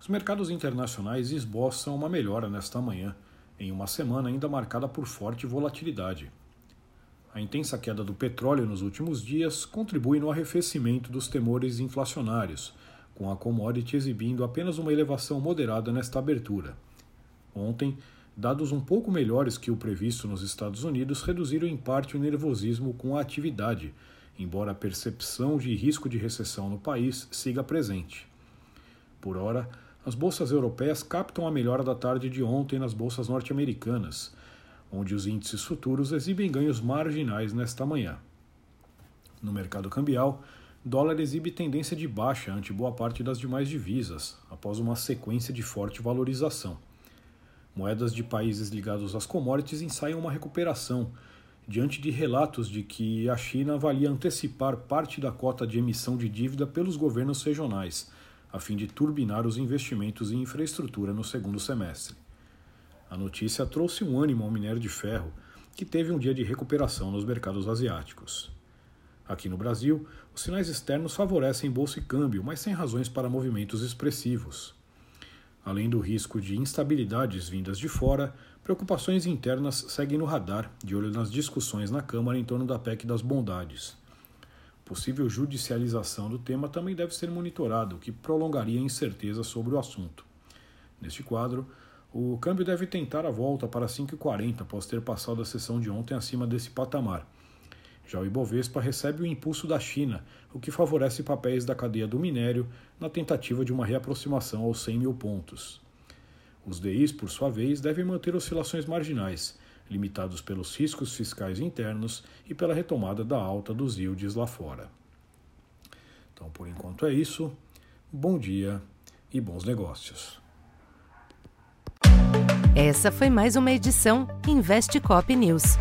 Os mercados internacionais esboçam uma melhora nesta manhã, em uma semana ainda marcada por forte volatilidade. A intensa queda do petróleo nos últimos dias contribui no arrefecimento dos temores inflacionários, com a commodity exibindo apenas uma elevação moderada nesta abertura. Ontem, dados um pouco melhores que o previsto nos Estados Unidos reduziram em parte o nervosismo com a atividade, embora a percepção de risco de recessão no país siga presente. Por ora, as bolsas europeias captam a melhora da tarde de ontem nas bolsas norte-americanas, onde os índices futuros exibem ganhos marginais nesta manhã. No mercado cambial, dólar exibe tendência de baixa ante boa parte das demais divisas, após uma sequência de forte valorização. Moedas de países ligados às commodities ensaiam uma recuperação, diante de relatos de que a China avalia antecipar parte da cota de emissão de dívida pelos governos regionais a fim de turbinar os investimentos em infraestrutura no segundo semestre. A notícia trouxe um ânimo ao minério de ferro, que teve um dia de recuperação nos mercados asiáticos. Aqui no Brasil, os sinais externos favorecem bolsa e câmbio, mas sem razões para movimentos expressivos. Além do risco de instabilidades vindas de fora, preocupações internas seguem no radar, de olho nas discussões na Câmara em torno da PEC das bondades. Possível judicialização do tema também deve ser monitorado, o que prolongaria a incerteza sobre o assunto. Neste quadro, o câmbio deve tentar a volta para 5,40 após ter passado a sessão de ontem acima desse patamar. Já o Ibovespa recebe o impulso da China, o que favorece papéis da cadeia do minério na tentativa de uma reaproximação aos 100 mil pontos. Os DIs, por sua vez, devem manter oscilações marginais, limitados pelos riscos fiscais internos e pela retomada da alta dos yields lá fora. Então, por enquanto é isso. Bom dia e bons negócios. Essa foi mais uma edição Investe Cop News.